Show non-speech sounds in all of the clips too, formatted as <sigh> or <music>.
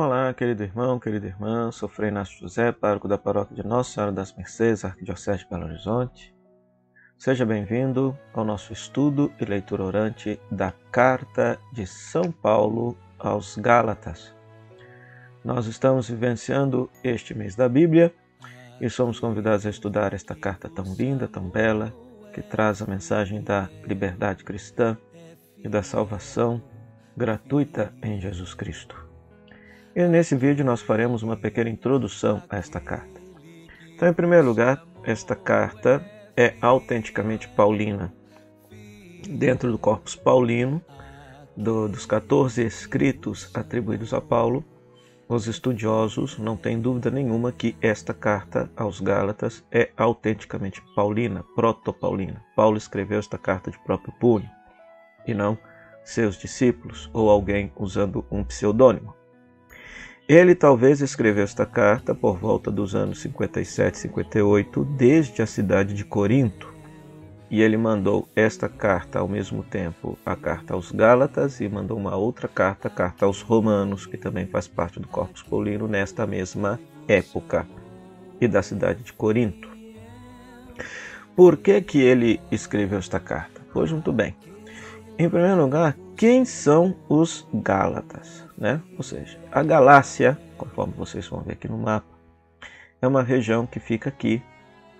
Olá, querido irmão, querida irmã, sou Frei Inácio José, pároco da paróquia de Nossa Senhora das Mercês, Arquidiocese de Belo Horizonte. Seja bem-vindo ao nosso estudo e leitura orante da Carta de São Paulo aos Gálatas. Nós estamos vivenciando este mês da Bíblia e somos convidados a estudar esta carta tão linda, tão bela, que traz a mensagem da liberdade cristã e da salvação gratuita em Jesus Cristo. E nesse vídeo nós faremos uma pequena introdução a esta carta. Então, em primeiro lugar, esta carta é autenticamente paulina. Dentro do corpus paulino, do, dos 14 escritos atribuídos a Paulo, os estudiosos não têm dúvida nenhuma que esta carta aos Gálatas é autenticamente paulina, proto-paulina. Paulo escreveu esta carta de próprio punho, e não seus discípulos ou alguém usando um pseudônimo. Ele talvez escreveu esta carta por volta dos anos 57 e 58, desde a cidade de Corinto. E ele mandou esta carta ao mesmo tempo, a carta aos Gálatas, e mandou uma outra carta, a carta aos Romanos, que também faz parte do Corpus Paulino, nesta mesma época, e da cidade de Corinto. Por que, que ele escreveu esta carta? Pois muito bem. Em primeiro lugar, quem são os Gálatas? Né? Ou seja, a Galácia, conforme vocês vão ver aqui no mapa, é uma região que fica aqui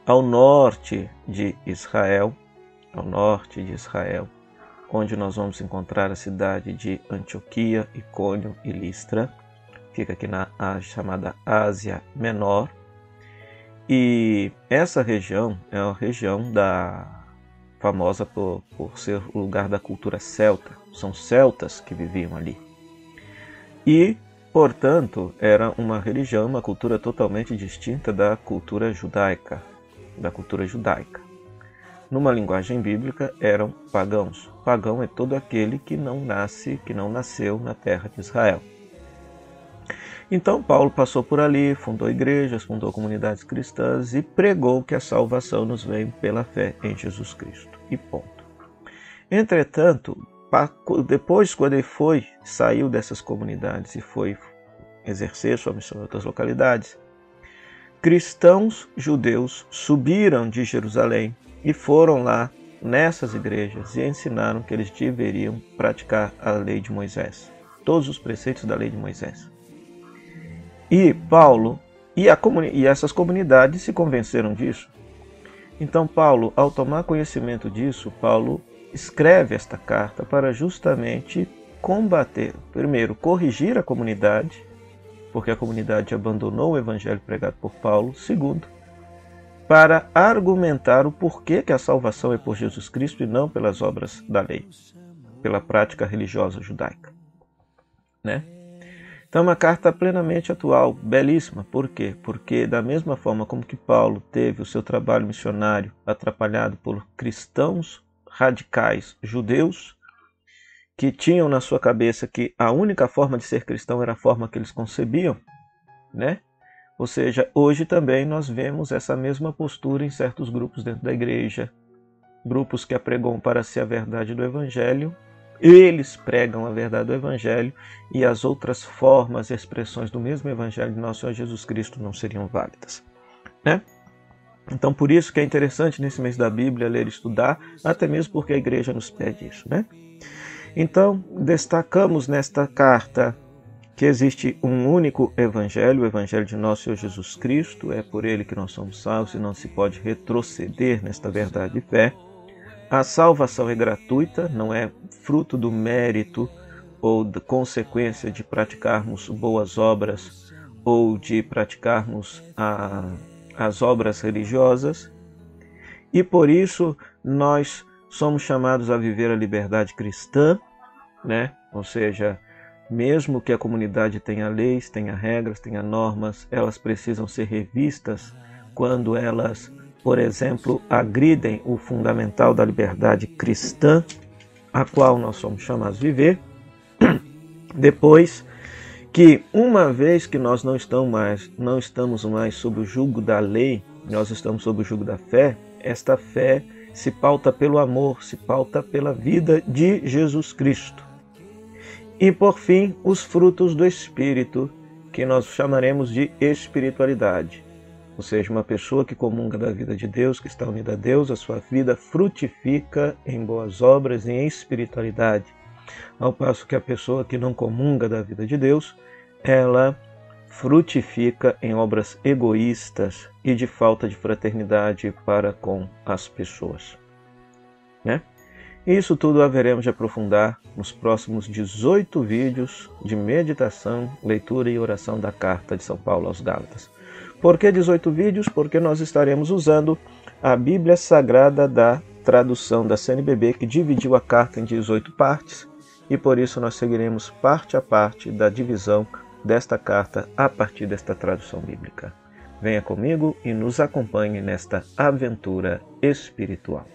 ao norte de Israel, ao norte de Israel, onde nós vamos encontrar a cidade de Antioquia, Icônio e Listra. Fica aqui na chamada Ásia Menor. E essa região é a região da famosa por, por ser o lugar da cultura celta. São celtas que viviam ali. E, portanto, era uma religião, uma cultura totalmente distinta da cultura judaica, da cultura judaica. Numa linguagem bíblica, eram pagãos. Pagão é todo aquele que não nasce, que não nasceu na terra de Israel. Então Paulo passou por ali, fundou igrejas, fundou comunidades cristãs e pregou que a salvação nos vem pela fé em Jesus Cristo. E ponto. Entretanto, depois quando ele foi, saiu dessas comunidades e foi exercer sua missão em outras localidades, cristãos judeus subiram de Jerusalém e foram lá nessas igrejas e ensinaram que eles deveriam praticar a lei de Moisés, todos os preceitos da lei de Moisés. E Paulo e, a, e essas comunidades se convenceram disso. Então, Paulo, ao tomar conhecimento disso, Paulo escreve esta carta para justamente combater, primeiro, corrigir a comunidade, porque a comunidade abandonou o evangelho pregado por Paulo, segundo, para argumentar o porquê que a salvação é por Jesus Cristo e não pelas obras da lei, pela prática religiosa judaica, né? Então, é uma carta plenamente atual, belíssima. Por quê? Porque, da mesma forma como que Paulo teve o seu trabalho missionário atrapalhado por cristãos radicais judeus, que tinham na sua cabeça que a única forma de ser cristão era a forma que eles concebiam, né? Ou seja, hoje também nós vemos essa mesma postura em certos grupos dentro da igreja, grupos que apregam para si a verdade do evangelho eles pregam a verdade do Evangelho e as outras formas e expressões do mesmo Evangelho de nosso Senhor Jesus Cristo não seriam válidas. Né? Então, por isso que é interessante nesse mês da Bíblia ler e estudar, até mesmo porque a igreja nos pede isso. Né? Então, destacamos nesta carta que existe um único Evangelho, o Evangelho de nosso Senhor Jesus Cristo, é por ele que nós somos salvos e não se pode retroceder nesta verdade de fé. A salvação é gratuita, não é fruto do mérito ou da consequência de praticarmos boas obras ou de praticarmos a, as obras religiosas. E por isso nós somos chamados a viver a liberdade cristã, né? Ou seja, mesmo que a comunidade tenha leis, tenha regras, tenha normas, elas precisam ser revistas quando elas por exemplo, agridem o fundamental da liberdade cristã, a qual nós somos chamados a viver. <clears throat> Depois que uma vez que nós não estamos mais, não estamos mais sob o jugo da lei, nós estamos sob o jugo da fé, esta fé se pauta pelo amor, se pauta pela vida de Jesus Cristo. E por fim, os frutos do Espírito, que nós chamaremos de espiritualidade. Ou seja, uma pessoa que comunga da vida de Deus, que está unida a Deus, a sua vida frutifica em boas obras e em espiritualidade. Ao passo que a pessoa que não comunga da vida de Deus, ela frutifica em obras egoístas e de falta de fraternidade para com as pessoas. Né? Isso tudo haveremos de aprofundar nos próximos 18 vídeos de meditação, leitura e oração da carta de São Paulo aos Gálatas. Por que 18 vídeos? Porque nós estaremos usando a Bíblia Sagrada da tradução da CNBB, que dividiu a carta em 18 partes, e por isso nós seguiremos parte a parte da divisão desta carta a partir desta tradução bíblica. Venha comigo e nos acompanhe nesta aventura espiritual.